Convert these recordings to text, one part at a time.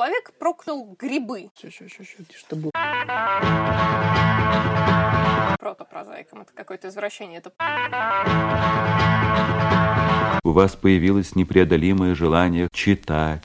человек проклял грибы. Ща, ща, ща, ща, что было? Протопрозаиком. Это какое-то извращение. Это У вас появилось непреодолимое желание читать.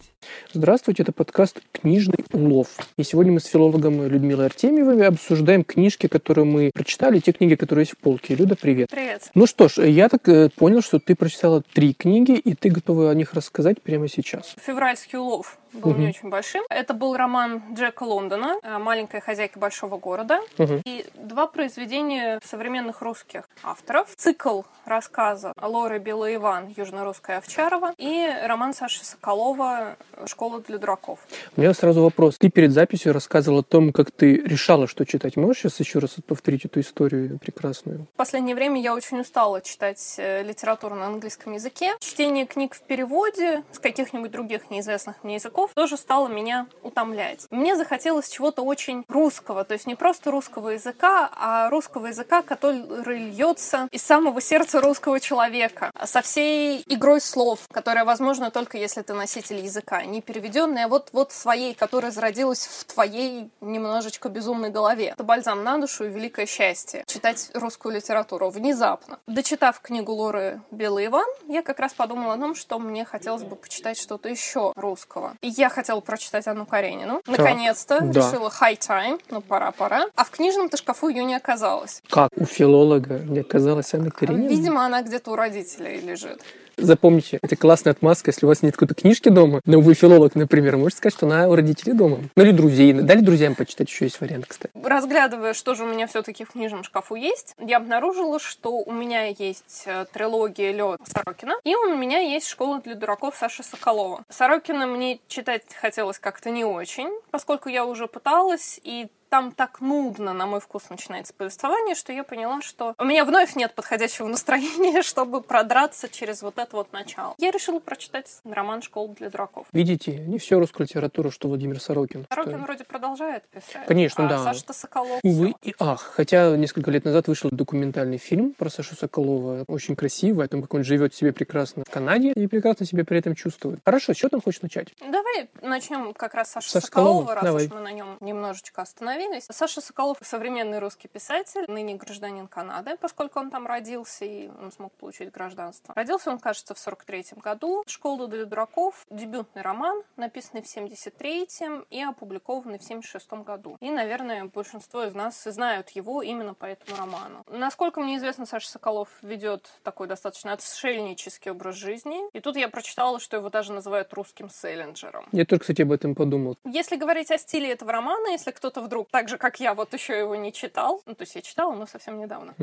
Здравствуйте, это подкаст «Книжный улов». И сегодня мы с филологом Людмилой Артемьевой обсуждаем книжки, которые мы прочитали, те книги, которые есть в полке. Люда, привет. привет. Ну что ж, я так э, понял, что ты прочитала три книги, и ты готова о них рассказать прямо сейчас. Февральский улов был Мгм. не очень большим. Это был роман Джека Лондона э, «Маленькая хозяйка большого города». Мгм. И два произведения современных русских авторов. Цикл рассказа Лоры Белый Иван «Южно-русская Овчарова» и роман Саши Соколова «Школа для дураков». У меня сразу вопрос. Ты перед записью рассказывала о том, как ты решала, что читать. Можешь сейчас еще раз повторить эту историю прекрасную? В последнее время я очень устала читать э, литературу на английском языке. Чтение книг в переводе с каких-нибудь других неизвестных мне языков тоже стало меня утомлять. Мне захотелось чего-то очень русского, то есть не просто русского языка, а русского языка, который льется из самого сердца русского человека, со всей игрой слов, которая возможна только если ты носитель языка, не переведенная вот вот своей, которая зародилась в твоей немножечко безумной голове. Это бальзам на душу и великое счастье читать русскую литературу внезапно. Дочитав книгу Лоры Белый Иван, я как раз подумала о том, что мне хотелось бы почитать что-то еще русского. И я хотела прочитать Анну Каренину. Наконец-то да. решила high time, ну пора-пора. А в книжном-то шкафу ее не оказалось. Как у филолога не оказалась Анна Каренина? Видимо, она где-то у родителей лежит. Запомните, это классная отмазка, если у вас нет какой-то книжки дома, но вы филолог, например, можете сказать, что она у родителей дома. Ну или друзей. Дали друзьям почитать, еще есть вариант, кстати. Разглядывая, что же у меня все-таки в книжном шкафу есть, я обнаружила, что у меня есть э, трилогия Лед Сорокина, и у меня есть школа для дураков Саши Соколова. Сорокина мне читать хотелось как-то не очень, поскольку я уже пыталась, и там так нудно, на мой вкус, начинается повествование, что я поняла, что у меня вновь нет подходящего настроения, чтобы продраться через вот это вот начало. Я решила прочитать роман «Школа для дураков». Видите, не все русскую литературу, что Владимир Сорокин. Сорокин что- вроде продолжает писать. Конечно, а да. Саша-то Соколов. Увы и ах. Хотя несколько лет назад вышел документальный фильм про Сашу Соколова. Очень красивый, о том, как он живет себе прекрасно в Канаде и прекрасно себя при этом чувствует. Хорошо, с чего там хочешь начать? Давай начнем как раз с Саши Саша Соколова, Соколова, раз давай. уж мы на нем немножечко остановились. Саша Соколов современный русский писатель, ныне гражданин Канады, поскольку он там родился и он смог получить гражданство. Родился он, кажется, в 43-м году. «Школа для дураков» — дебютный роман, написанный в 73-м и опубликованный в 76-м году. И, наверное, большинство из нас знают его именно по этому роману. Насколько мне известно, Саша Соколов ведет такой достаточно отшельнический образ жизни. И тут я прочитала, что его даже называют русским селлинджером. Я только, кстати, об этом подумал. Если говорить о стиле этого романа, если кто-то вдруг, так же, как я, вот еще его не читал, ну, то есть я читала, но совсем недавно.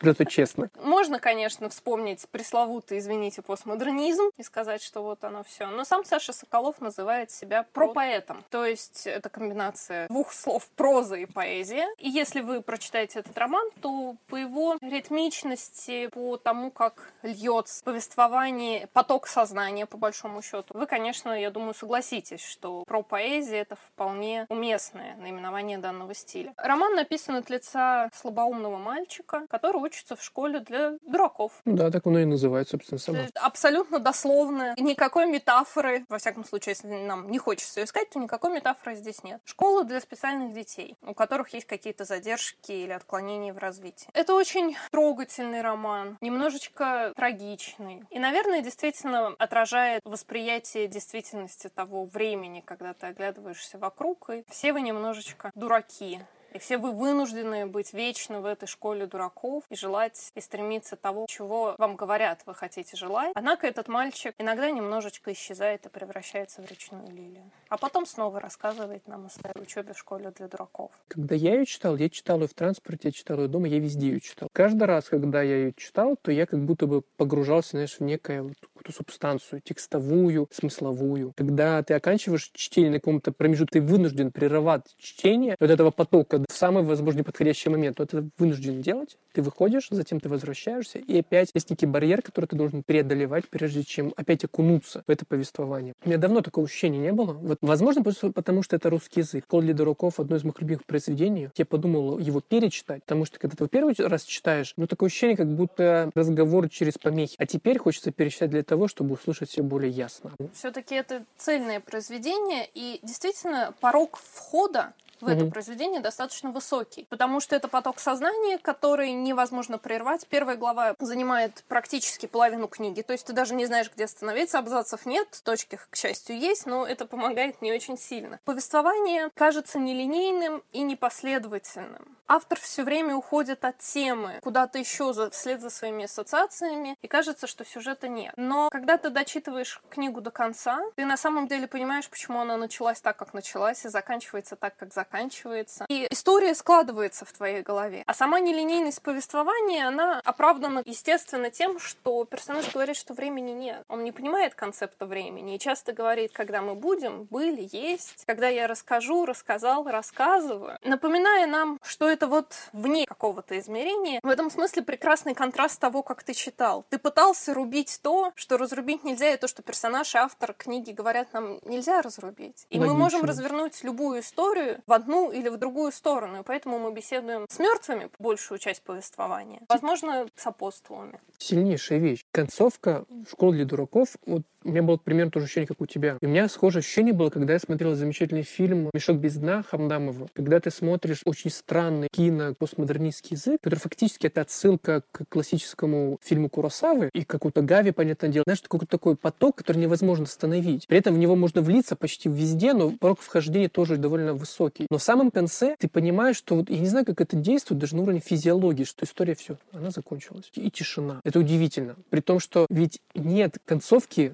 Зато честно. можно, конечно, вспомнить пресловутый, извините, постмодернизм и сказать, что вот оно все. Но сам Саша Соколов называет себя пропоэтом. То есть это комбинация двух слов проза и поэзия. И если вы прочитаете этот роман, то по его ритмичности, по тому, как льется повествование, поток сознания, по большому счету, вы, конечно, я думаю, согласитесь, что про поэзия это вполне уместное наименование данного стиля. Роман написан от лица слабоумного мальчика, который учится в школе для дураков. Да, так оно и называется, собственно, есть Абсолютно дословно. Никакой метафоры, во всяком случае, если нам не хочется ее искать, то никакой метафоры здесь нет. Школа для специальных детей, у которых есть какие-то задержки или отклонения в развитии. Это очень трогательный роман, немножечко трагичный. И, наверное, действительно отражает восприятие действительности того времени, когда ты оглядываешься вокруг, и все вы немножечко дураки. И все вы вынуждены быть вечно в этой школе дураков и желать и стремиться того, чего вам говорят, вы хотите желать. Однако этот мальчик иногда немножечко исчезает и превращается в речную лилию. А потом снова рассказывает нам о своей учебе в школе для дураков. Когда я ее читал, я читал ее в транспорте, я читал ее дома, я везде ее читал. Каждый раз, когда я ее читал, то я как будто бы погружался, знаешь, в некое вот какую-то субстанцию, текстовую, смысловую. Когда ты оканчиваешь чтение на каком-то промежутке, ты вынужден прерывать чтение вот этого потока в самый, возможно, неподходящий момент. Вот это вынужден делать. Ты выходишь, затем ты возвращаешься, и опять есть некий барьер, который ты должен преодолевать, прежде чем опять окунуться в это повествование. У меня давно такого ощущения не было. Вот, возможно, потому что это русский язык. «Кол для дураков» — одно из моих любимых произведений. Я подумал его перечитать, потому что когда ты его первый раз читаешь, ну, такое ощущение, как будто разговор через помехи. А теперь хочется перечитать для того, чтобы услышать все более ясно. Все-таки это цельное произведение, и действительно порог входа в это произведение достаточно высокий, потому что это поток сознания, который невозможно прервать. Первая глава занимает практически половину книги, то есть ты даже не знаешь, где остановиться, абзацев нет, точки, к счастью, есть, но это помогает не очень сильно. Повествование кажется нелинейным и непоследовательным. Автор все время уходит от темы куда-то еще за, вслед за своими ассоциациями, и кажется, что сюжета нет. Но когда ты дочитываешь книгу до конца, ты на самом деле понимаешь, почему она началась так, как началась, и заканчивается так, как заканчивается. И история складывается в твоей голове. А сама нелинейность повествования, она оправдана, естественно, тем, что персонаж говорит, что времени нет. Он не понимает концепта времени и часто говорит, когда мы будем, были, есть, когда я расскажу, рассказал, рассказываю, напоминая нам, что это вот вне какого-то измерения. В этом смысле прекрасный контраст того, как ты читал. Ты пытался рубить то, что разрубить нельзя, и то, что персонаж и автор книги говорят нам нельзя разрубить. И Логично. мы можем развернуть любую историю в одну или в другую сторону. И поэтому мы беседуем с мертвыми большую часть повествования. Возможно, с апостолами. Сильнейшая вещь. Концовка школы для дураков, вот у меня было примерно то же ощущение, как у тебя. И у меня схожее ощущение было, когда я смотрел замечательный фильм «Мешок без дна» Хамдамова. Когда ты смотришь очень странный кино постмодернистский язык, который фактически это отсылка к классическому фильму Куросавы и какому-то Гави, понятное дело. Знаешь, какой-то такой поток, который невозможно остановить. При этом в него можно влиться почти везде, но порог вхождения тоже довольно высокий. Но в самом конце ты понимаешь, что вот, я не знаю, как это действует даже на уровне физиологии, что история все, она закончилась. И тишина. Это удивительно. При том, что ведь нет концовки,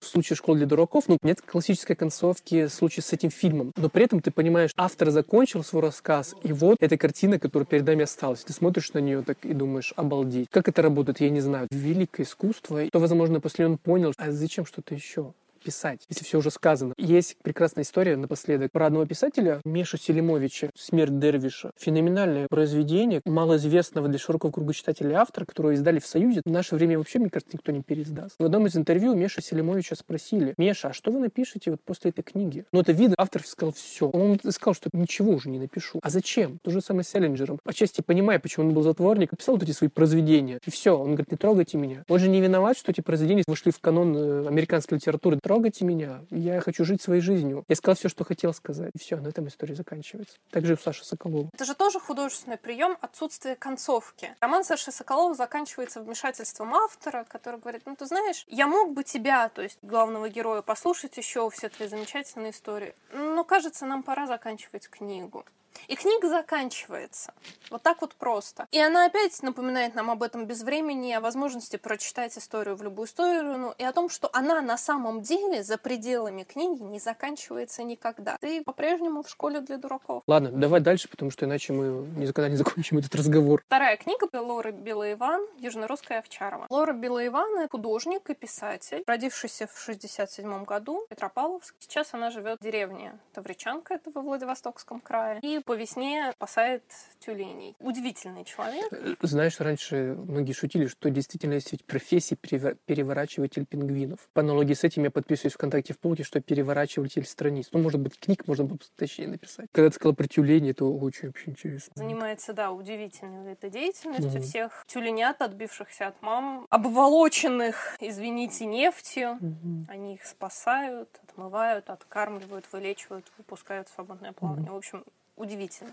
в случае «Школы для дураков», ну, нет классической концовки в случае с этим фильмом. Но при этом ты понимаешь, автор закончил свой рассказ, и вот эта картина, которая перед нами осталась. Ты смотришь на нее так и думаешь, обалдеть. Как это работает, я не знаю. Великое искусство. То, возможно, после он понял, а зачем что-то еще? Писать, если все уже сказано. Есть прекрасная история напоследок про одного писателя, Мешу Селимовича «Смерть Дервиша». Феноменальное произведение, малоизвестного для широкого круга читателей автора, которое издали в Союзе. В наше время вообще, мне кажется, никто не переиздаст. В одном из интервью Меша Селимовича спросили, Меша, а что вы напишете вот после этой книги? Ну, это видно, автор сказал все. Он сказал, что ничего уже не напишу. А зачем? То же самое с Селлинджером. Отчасти понимая, почему он был затворник, написал вот эти свои произведения. И все. Он говорит, не трогайте меня. Он же не виноват, что эти произведения вышли в канон э, американской литературы трогайте меня, я хочу жить своей жизнью. Я сказал все, что хотел сказать. И все, на этом история заканчивается. Так же и у Саши Соколова. Это же тоже художественный прием отсутствие концовки. Роман Саши Соколова заканчивается вмешательством автора, который говорит, ну ты знаешь, я мог бы тебя, то есть главного героя, послушать еще все твои замечательные истории, но кажется, нам пора заканчивать книгу. И книга заканчивается. Вот так вот просто. И она опять напоминает нам об этом безвремени, о возможности прочитать историю в любую сторону, и о том, что она на самом деле за пределами книги не заканчивается никогда. Ты по-прежнему в школе для дураков. Ладно, давай дальше, потому что иначе мы никогда не закончим этот разговор. Вторая книга Лоры Белоиван «Южнорусская Овчарова». Лора Белоиван — художник и писатель, родившийся в 67 году в Петропавловск. Сейчас она живет в деревне Тавричанка, это во Владивостокском крае. И по весне спасает тюленей. Удивительный человек. Э, знаешь, раньше многие шутили, что действительно есть ведь профессия переворачиватель пингвинов. По аналогии с этим я подписываюсь ВКонтакте в полке, что переворачиватель страниц. Ну, может быть, книг можно было точнее написать. Когда ты сказал про тюлени, это очень вообще интересно. Занимается, да, удивительной этой деятельностью. Угу. Всех тюленят, отбившихся от мам, обволоченных, извините, нефтью. Угу. Они их спасают, отмывают, откармливают, вылечивают, выпускают в свободное плавание. Угу. В общем, удивительно.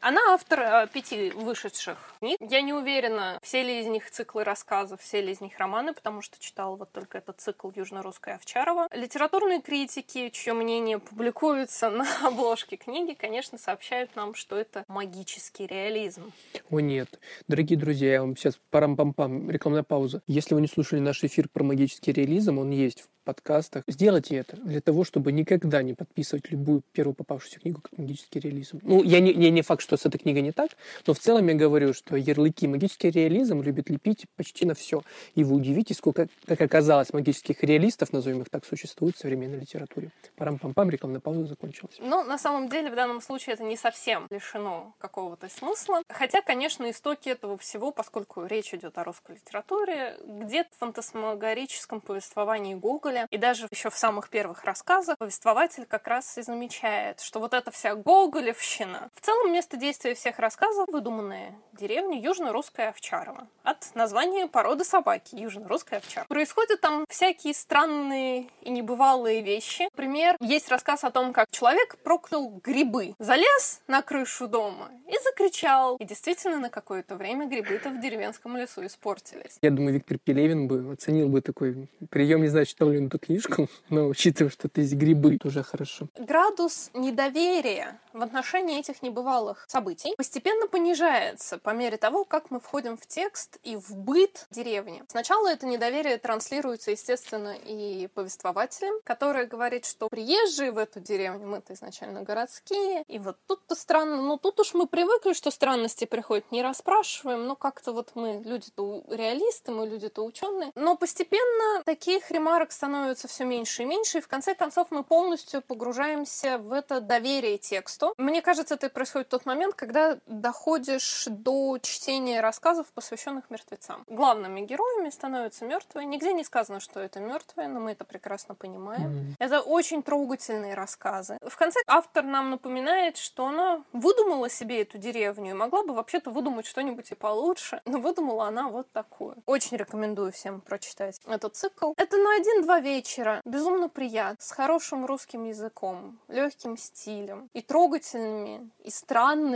Она автор э, пяти вышедших книг. Я не уверена, все ли из них циклы рассказов, все ли из них романы, потому что читала вот только этот цикл «Южно-русская Овчарова». Литературные критики, чье мнение публикуется на обложке книги, конечно, сообщают нам, что это магический реализм. О нет. Дорогие друзья, я вам сейчас парам-пам-пам, рекламная пауза. Если вы не слушали наш эфир про магический реализм, он есть в подкастах. Сделайте это для того, чтобы никогда не подписывать любую первую попавшуюся книгу как магический реализм. Ну, я не, не, не факт, что с этой книгой не так, но в целом я говорю, что ярлыки магический реализм любит лепить почти на все. И вы удивитесь, сколько, как оказалось, магических реалистов, назовем их так, существует в современной литературе. Парам-пам-пам, рекламная пауза закончилась. Ну, на самом деле, в данном случае это не совсем лишено какого-то смысла. Хотя, конечно, истоки этого всего, поскольку речь идет о русской литературе, где-то в фантасмагорическом повествовании Гоголя. И даже еще в самых первых рассказах повествователь как раз и замечает, что вот эта вся гоголевщина в целом место действия всех рассказов — выдуманная деревня Южно-Русская Овчарова. От названия породы собаки Южно-Русская Овчарова. Происходят там всякие странные и небывалые вещи. Например, есть рассказ о том, как человек проклял грибы. Залез на крышу дома и закричал. И действительно, на какое-то время грибы-то в деревенском лесу испортились. Я думаю, Виктор Пелевин бы оценил бы такой прием. Не знаю, читал ли он эту книжку, но учитывая, что это есть грибы, тоже хорошо. Градус недоверия в отношении этих небывалых событий постепенно понижается по мере того, как мы входим в текст и в быт деревни. Сначала это недоверие транслируется, естественно, и повествователем, который говорит, что приезжие в эту деревню, мы-то изначально городские, и вот тут-то странно, ну тут уж мы привыкли, что странности приходят, не расспрашиваем, но как-то вот мы люди-то реалисты, мы люди-то ученые. Но постепенно таких ремарок становится все меньше и меньше, и в конце концов мы полностью погружаемся в это доверие тексту. Мне кажется, это происходит в тот момент, когда доходишь до чтения рассказов, посвященных мертвецам. Главными героями становятся мертвые. Нигде не сказано, что это мертвые, но мы это прекрасно понимаем. Mm-hmm. Это очень трогательные рассказы. В конце автор нам напоминает, что она выдумала себе эту деревню и могла бы вообще-то выдумать что-нибудь и получше, но выдумала она вот такое. Очень рекомендую всем прочитать этот цикл. Это на один-два вечера. Безумно приятно, с хорошим русским языком, легким стилем и трогательными, и странными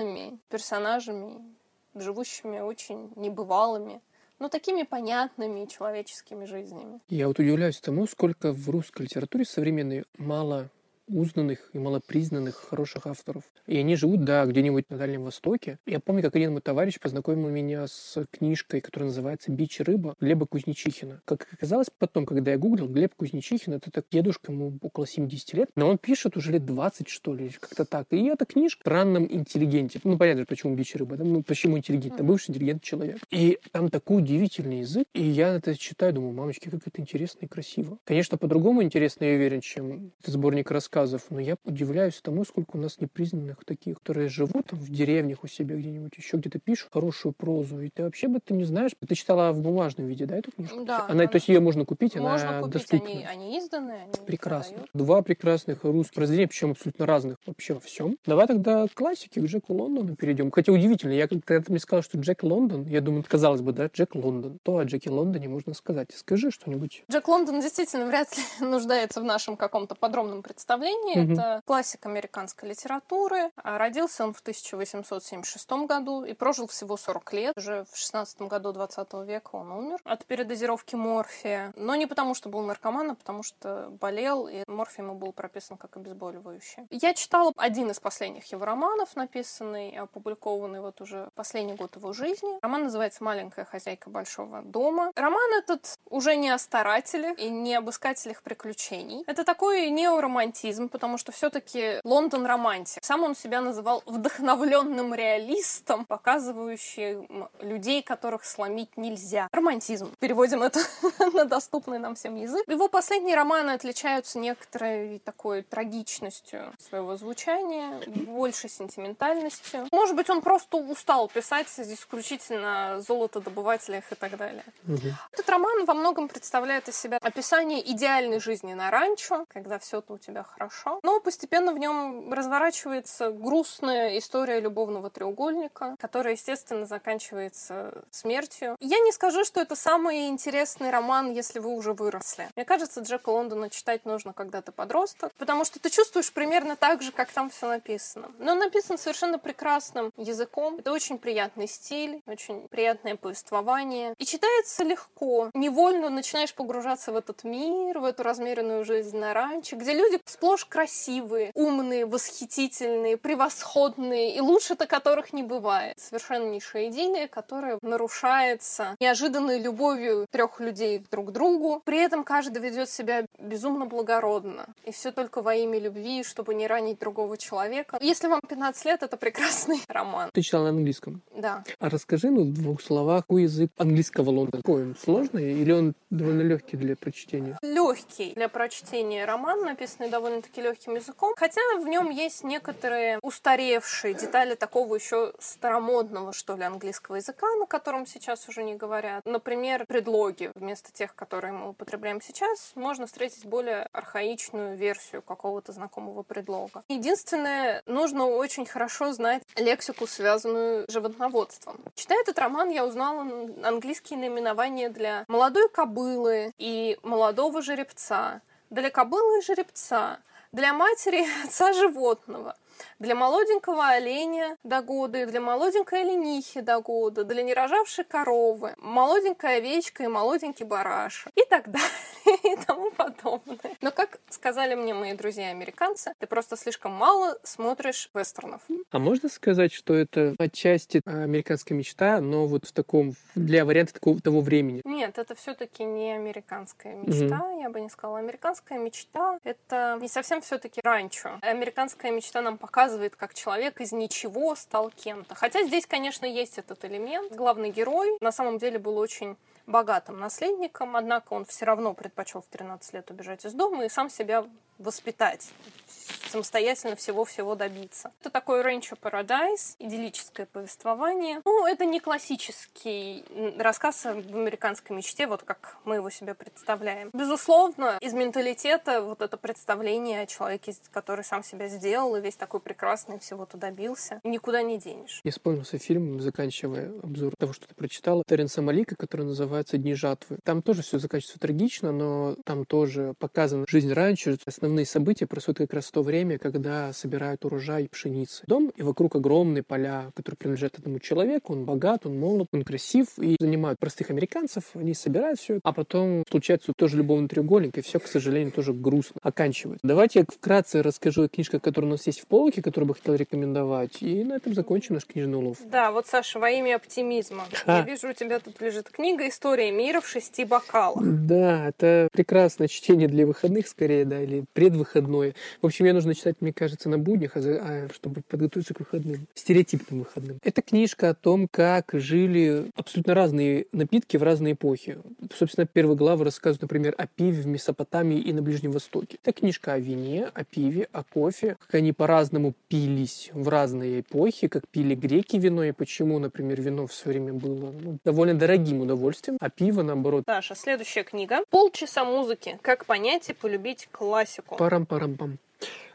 персонажами, живущими очень небывалыми но такими понятными человеческими жизнями. Я вот удивляюсь тому, сколько в русской литературе современной мало узнанных и малопризнанных хороших авторов. И они живут, да, где-нибудь на Дальнем Востоке. Я помню, как один мой товарищ познакомил меня с книжкой, которая называется «Бич и рыба» Глеба Кузнечихина. Как оказалось потом, когда я гуглил, Глеб Кузнечихин — это так дедушка, ему около 70 лет, но он пишет уже лет 20, что ли, как-то так. И эта книжка в странном интеллигенте. Ну, понятно, почему «Бич и рыба», да? ну, почему интеллигент? Это бывший интеллигент человек. И там такой удивительный язык, и я это читаю, думаю, мамочки, как это интересно и красиво. Конечно, по-другому интересно, я уверен, чем сборник рассказов рассказов, но я удивляюсь тому, сколько у нас непризнанных таких, которые живут там в деревнях у себя где-нибудь, еще где-то пишут хорошую прозу, и ты вообще об этом не знаешь. Ты читала в бумажном виде, да, эту книжку? Да. Она, то есть ее можно купить, можно она купить, доступна. Они, они изданы, они Прекрасно. продают. Два прекрасных русских произведения, причем абсолютно разных вообще во всем. Давай тогда к классике, к Джеку Лондону перейдем. Хотя удивительно, я когда ты мне сказал, что Джек Лондон, я думаю, казалось бы, да, Джек Лондон. То о Джеке Лондоне можно сказать. Скажи что-нибудь. Джек Лондон действительно вряд ли нуждается в нашем каком-то подробном представлении. Мгм. Это классик американской литературы. А Родился он в 1876 году и прожил всего 40 лет. Уже в 16 году 20 века он умер от передозировки морфия. Но не потому, что был наркоман, а потому что болел, и морфий ему был прописан как обезболивающее. Я читала один из последних его романов, написанный опубликованный вот уже последний год его жизни. Роман называется «Маленькая хозяйка большого дома». Роман этот уже не о старателях и не об искателях приключений. Это такой неоромантизм, потому что все-таки Лондон романтик. Сам он себя называл вдохновленным реалистом, показывающим людей, которых сломить нельзя. Романтизм. Переводим это на доступный нам всем язык. Его последние романы отличаются некоторой такой трагичностью своего звучания, больше сентиментальностью. Может быть, он просто устал писать исключительно о золотодобывателях и так далее. Мгм. Этот роман во многом представляет из себя описание идеальной жизни на ранчо, когда все это у тебя хорошо. Но постепенно в нем разворачивается грустная история любовного треугольника, которая, естественно, заканчивается смертью. Я не скажу, что это самый интересный роман, если вы уже выросли. Мне кажется, Джека Лондона читать нужно, когда ты подросток, потому что ты чувствуешь примерно так же, как там все написано. Но написан совершенно прекрасным языком. Это очень приятный стиль, очень приятное повествование. И читается легко. Невольно начинаешь погружаться в этот мир, в эту размеренную жизнь на ранчо, где люди сплошь красивые, умные, восхитительные, превосходные, и лучше-то которых не бывает. Совершеннейшая идиллия, которая нарушается неожиданной любовью трех людей друг к другу. При этом каждый ведет себя безумно благородно. И все только во имя любви, чтобы не ранить другого человека. Если вам 15 лет, это прекрасный роман. Ты читала на английском. Да. А расскажи, ну, в двух словах, какой язык английского Лондона? Какой он сложный или он довольно легкий для прочтения? Легкий для прочтения роман, написанный довольно довольно-таки легким языком, хотя в нем есть некоторые устаревшие детали такого еще старомодного, что ли, английского языка, на котором сейчас уже не говорят. Например, предлоги вместо тех, которые мы употребляем сейчас, можно встретить более архаичную версию какого-то знакомого предлога. Единственное, нужно очень хорошо знать лексику, связанную с животноводством. Читая этот роман, я узнала английские наименования для молодой кобылы и молодого жеребца, для кобылы и жеребца, для матери отца животного, для молоденького оленя до года, для молоденькой оленихи до года, для нерожавшей коровы, молоденькая овечка и молоденький бараш и так далее и тому подобное. Но, как сказали мне мои друзья-американцы, ты просто слишком мало смотришь вестернов. А можно сказать, что это отчасти американская мечта, но вот в таком, для варианта такого, того времени? Нет, это все таки не американская мечта, mm я бы не сказала. Американская мечта — это не совсем все таки ранчо. Американская мечта нам показывает, как человек из ничего стал кем-то. Хотя здесь, конечно, есть этот элемент. Главный герой на самом деле был очень богатым наследником, однако он все равно предпочел в 13 лет убежать из дома и сам себя воспитать самостоятельно всего-всего добиться. Это такой Rancho Paradise, идиллическое повествование. Ну, это не классический рассказ в американской мечте, вот как мы его себе представляем. Безусловно, из менталитета вот это представление о человеке, который сам себя сделал и весь такой прекрасный, всего-то добился, никуда не денешь. Я вспомнился фильм, заканчивая обзор того, что ты прочитала, Теренса Малика, который называется «Дни жатвы». Там тоже все заканчивается трагично, но там тоже показана жизнь раньше. Основные события происходят как раз в то время, когда собирают урожай пшеницы. Дом, и вокруг огромные поля, которые принадлежат этому человеку. Он богат, он молод, он красив, и занимают простых американцев. Они собирают все, а потом случается тоже любовный треугольник, и все, к сожалению, тоже грустно оканчивается. Давайте я вкратце расскажу о книжках, которые у нас есть в полке, которые бы хотел рекомендовать, и на этом закончим наш книжный улов. Да, вот, Саша, во имя оптимизма. А. Я вижу, у тебя тут лежит книга «История мира в шести бокалах». Да, это прекрасное чтение для выходных, скорее, да, или предвыходное. В общем, мне нужно читать, мне кажется, на буднях, а, а чтобы подготовиться к выходным, стереотипным выходным. Это книжка о том, как жили абсолютно разные напитки в разные эпохи. Собственно, первая глава рассказывает, например, о пиве в Месопотамии и на Ближнем Востоке. Это книжка о вине, о пиве, о кофе, как они по-разному пились в разные эпохи, как пили греки вино и почему, например, вино в свое время было ну, довольно дорогим удовольствием, а пиво, наоборот. Даша, следующая книга. Полчаса музыки. Как понять и полюбить классику. Парам-парам-пам.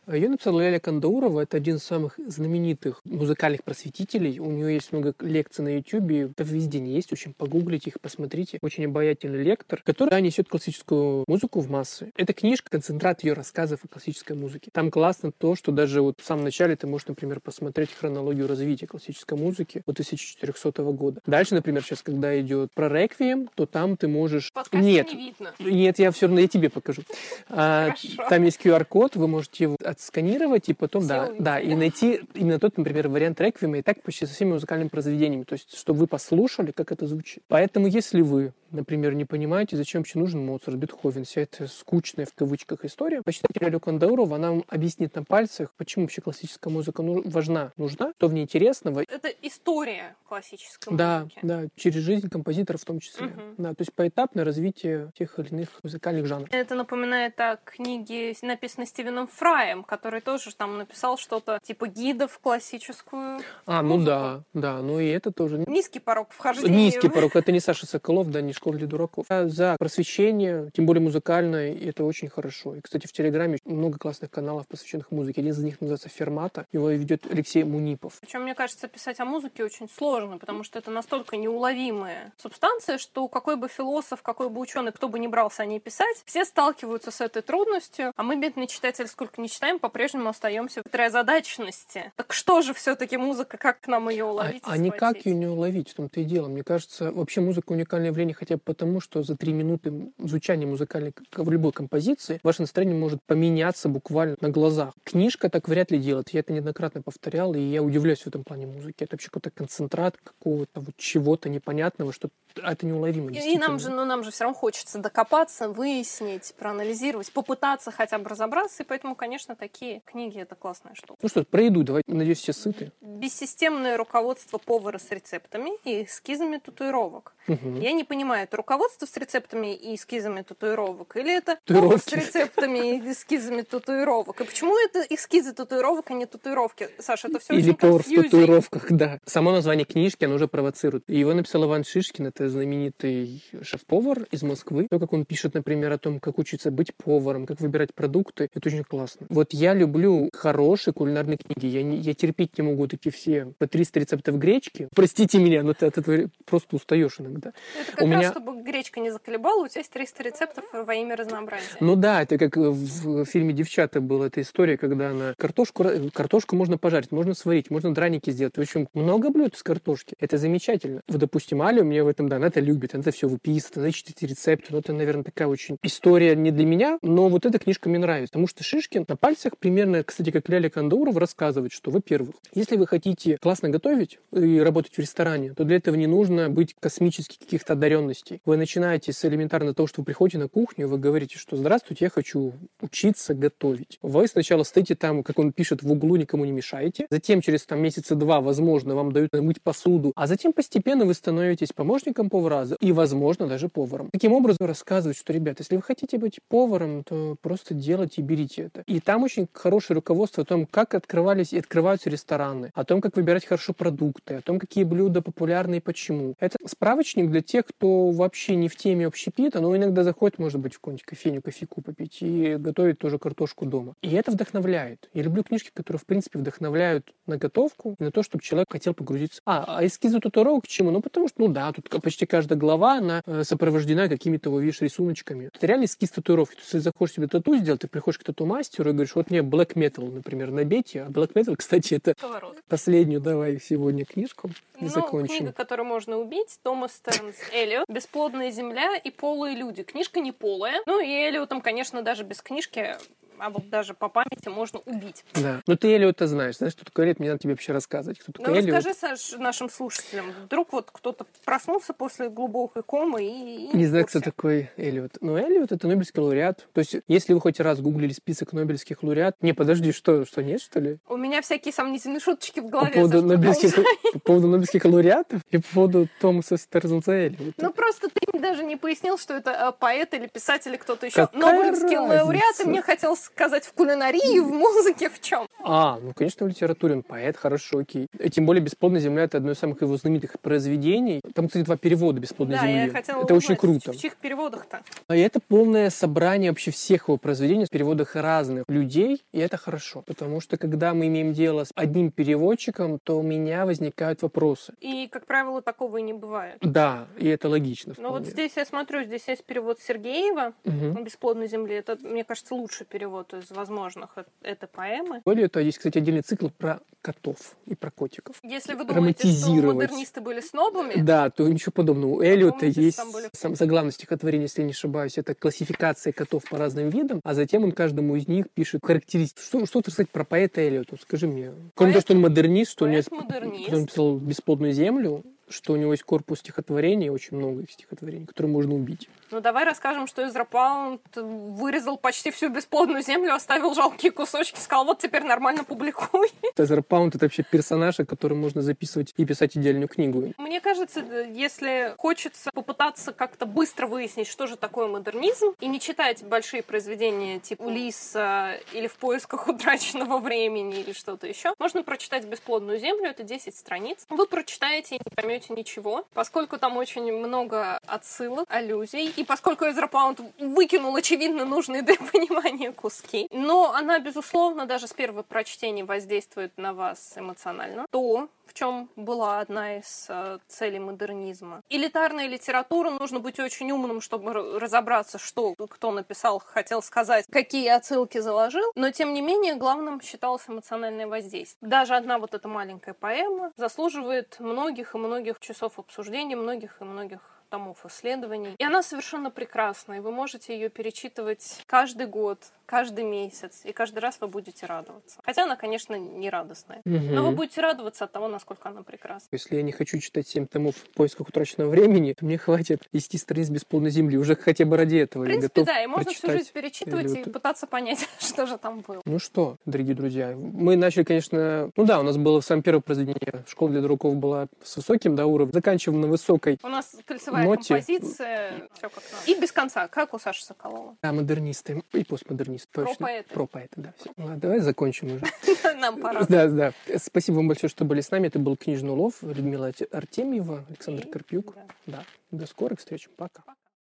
Ее написала Ляля Кандаурова. Это один из самых знаменитых музыкальных просветителей. У нее есть много лекций на YouTube. Это везде не есть. Очень погуглите их, посмотрите. Очень обаятельный лектор, который да, несет классическую музыку в массы. Эта книжка — концентрат ее рассказов о классической музыке. Там классно то, что даже вот в самом начале ты можешь, например, посмотреть хронологию развития классической музыки от 1400 года. Дальше, например, сейчас, когда идет про реквием, то там ты можешь... Нет, не видно. Нет, я все равно я тебе покажу. А, там есть QR-код, вы можете его отсканировать и потом, Все да, да, и найти именно тот, например, вариант реквиема и так почти со всеми музыкальными произведениями, то есть, чтобы вы послушали, как это звучит. Поэтому, если вы например, не понимаете, зачем вообще нужен Моцарт, Бетховен, вся эта скучная в кавычках история, почитайте Лялю Кандаурова, она вам объяснит на пальцах, почему вообще классическая музыка ну, важна, нужна, что в ней интересного. Это история классической да, музыки. Да, да, через жизнь композитора в том числе. Угу. Да, то есть поэтапное развитие тех или иных музыкальных жанров. Это напоминает о книге, написанной Стивеном Фраем, который тоже там написал что-то типа гида в классическую А, ну да, да, ну и это тоже. Низкий порог вхождения. Низкий порог, это не Саша Соколов, да, не школа для дураков. Я за просвещение, тем более музыкальное, и это очень хорошо. И, кстати, в Телеграме много классных каналов, посвященных музыке. Один из них называется «Фермата». Его ведет Алексей Мунипов. Причем, мне кажется, писать о музыке очень сложно, потому что это настолько неуловимая субстанция, что какой бы философ, какой бы ученый, кто бы ни брался о ней писать, все сталкиваются с этой трудностью, а мы, бедные читатели, сколько не читаем, по-прежнему остаемся в этой озадаченности. Так что же все-таки музыка, как нам ее уловить? А, а никак ее не уловить, в том-то и дело. Мне кажется, вообще музыка уникальное явление хотя бы потому, тому, что за три минуты звучания музыкальной в любой композиции ваше настроение может поменяться буквально на глазах. Книжка так вряд ли делает. Я это неоднократно повторял, и я удивляюсь в этом плане музыки. Это вообще какой-то концентрат какого-то вот чего-то непонятного, что это неуловимо. И нам же, ну, нам же все равно хочется докопаться, выяснить, проанализировать, попытаться хотя бы разобраться. И поэтому, конечно, такие книги это классная штука. Ну что, про еду давайте, надеюсь, все сыты. Бессистемное руководство повара с рецептами и эскизами татуировок. Угу. Я не понимаю, понимаю, это руководство с рецептами и эскизами татуировок, или это с рецептами и эскизами татуировок? И почему это эскизы татуировок, а не татуировки? Саша, это все Или повар в татуировках, да. Само название книжки, оно уже провоцирует. Его написал Иван Шишкин, это знаменитый шеф-повар из Москвы. То, как он пишет, например, о том, как учиться быть поваром, как выбирать продукты, это очень классно. Вот я люблю хорошие кулинарные книги. Я, не, я терпеть не могу эти все по 300 рецептов гречки. Простите меня, но ты от этого просто устаешь иногда. Это как У раз, меня- чтобы гречка не заколебала, у тебя есть 300 рецептов во имя разнообразия. Ну да, это как в фильме «Девчата» была эта история, когда она картошку, картошку можно пожарить, можно сварить, можно драники сделать. В общем, много блюд из картошки. Это замечательно. Вот, допустим, Аля у меня в этом, да, она это любит, она это все выписывает, она эти рецепты. Ну, это, наверное, такая очень история не для меня, но вот эта книжка мне нравится, потому что Шишкин на пальцах примерно, кстати, как Ляля Кандоуров рассказывает, что, во-первых, если вы хотите классно готовить и работать в ресторане, то для этого не нужно быть космических каких-то одаренностей. Вы начинаете с элементарно того, что вы приходите на кухню, вы говорите, что «Здравствуйте, я хочу учиться готовить». Вы сначала стоите там, как он пишет, в углу никому не мешаете. Затем через там месяца два, возможно, вам дают мыть посуду. А затем постепенно вы становитесь помощником повара и, возможно, даже поваром. Таким образом рассказывать, что, ребята, если вы хотите быть поваром, то просто делайте и берите это. И там очень хорошее руководство о том, как открывались и открываются рестораны, о том, как выбирать хорошо продукты, о том, какие блюда популярны и почему. Это справочник для тех, кто вообще не в теме общепита, но иногда заходит, может быть, в какую-нибудь кофейню, кофейку попить и готовит тоже картошку дома. И это вдохновляет. Я люблю книжки, которые, в принципе, вдохновляют на готовку и на то, чтобы человек хотел погрузиться. А, а эскизы татуировок к чему? Ну, потому что, ну да, тут почти каждая глава, она э, сопровождена какими-то, вот, видишь, рисуночками. Это реально эскиз татуировки. То есть, если захочешь себе тату сделать, ты приходишь к тату-мастеру и говоришь, вот мне black metal, например, набейте. А black metal, кстати, это Поворот. последнюю давай сегодня книжку и Ну, закончим. книга, которую можно убить, Томас Стернс Эллиот «Бесплодная земля и полые люди». Книжка не полая. Ну, и Эллиотом, конечно, даже без книжки, а вот даже по памяти можно убить. Да. Но ты Эллиота знаешь. Знаешь, кто такой Эллиот? Мне надо тебе вообще рассказывать. Кто Ну, такой Эллиот? расскажи, Саш, нашим слушателям. Вдруг вот кто-то проснулся после глубокой комы и... и Не знаю, кто такой Эллиот. Но Эллиот — это Нобелевский лауреат. То есть, если вы хоть раз гуглили список Нобелевских лауреат... Не, подожди, что, что нет, что ли? У меня всякие сомнительные шуточки в По голове. поводу, Саш, Нобелевских, по поводу Нобелевских лауреатов и по поводу Томаса Стернса Эллиота. Ну, просто ты даже не пояснил, что это э, поэт или писатель, или кто-то еще. Какая Нобелевские разница? лауреаты, мне хотелось сказать, в кулинарии, в музыке, в чем. А, ну, конечно, в литературе он поэт, хорошо, окей. И тем более «Бесплодная земля» — это одно из самых его знаменитых произведений. Там, кстати, два перевода «Бесплодной Да, земли». я хотела это очень круто. В чьих переводах-то? И это полное собрание вообще всех его произведений в переводах разных людей, и это хорошо. Потому что, когда мы имеем дело с одним переводчиком, то у меня возникают вопросы. И, как правило, такого и не бывает. Да, и это логично. Но вот здесь я смотрю, здесь есть перевод Сергеева Мгм. «Бесплодной земли». Это, мне кажется, лучший перевод из возможных это поэмы. Эллиота есть, кстати, отдельный цикл про котов и про котиков. Если вы думаете, что модернисты были снобами, Да, то ничего подобного. У Эллиота есть там были- сам заглавное стихотворение, если я не ошибаюсь, это классификация котов по разным видам, а затем он каждому из них пишет характеристики. Что, что ты сказать про поэта Эллиота? Вот Скажи мне. Кроме того, что он модернист, что у него поэт-модернист. он писал «Бесплодную землю», что у него есть корпус стихотворений, очень много их стихотворений, которые можно убить. Ну, давай расскажем, что Эзра Паунд вырезал почти всю бесплодную землю, оставил жалкие кусочки, сказал, вот теперь нормально публикуй. Тезер Паунд — это вообще персонаж, о котором можно записывать и писать идеальную книгу. Мне кажется, д- если хочется попытаться как-то быстро выяснить, что же такое модернизм, и не читать большие произведения типа Улисса или «В поисках утраченного времени» или что-то еще, можно прочитать «Бесплодную землю», это 10 страниц. Вы прочитаете и не поймете ничего, поскольку там очень много отсылок, аллюзий, и поскольку Эзра Паунд выкинул, очевидно, нужные для понимания куски, но она, безусловно, даже с первого прочтения воздействует на вас эмоционально, то, в чем была одна из э, целей модернизма. Элитарная литература, нужно быть очень умным, чтобы разобраться, что кто написал, хотел сказать, какие отсылки заложил, но, тем не менее, главным считалось эмоциональное воздействие. Даже одна вот эта маленькая поэма заслуживает многих и многих часов обсуждения, многих и многих томов исследований. И она совершенно прекрасна, и вы можете ее перечитывать каждый год, каждый месяц, и каждый раз вы будете радоваться. Хотя она, конечно, не радостная. Мгм. Но вы будете радоваться от того, насколько она прекрасна. Если я не хочу читать семь томов в поисках утраченного времени, то мне хватит 10 страниц бесплодной земли. Уже хотя бы ради этого В принципе, да, и можно всю жизнь перечитывать и вот- пытаться понять, что же там было. Ну что, дорогие друзья, мы начали, конечно... Ну да, у нас было самое первое произведение. Школа для дураков была с высоким да, уровнем. Заканчиваем на высокой. У нас кольцевая Ноте. композиция, все как надо. И без конца, как у Саши Соколова. Да, модернисты и постмодернисты. Про Точно. поэты. Про поэты, да. Всё. Ладно, давай закончим уже. Нам пора. Да, да. Спасибо вам большое, что были с нами. Это был книжный улов. Людмила Артемьева, Александр Карпюк. Да. До скорых встреч. Пока.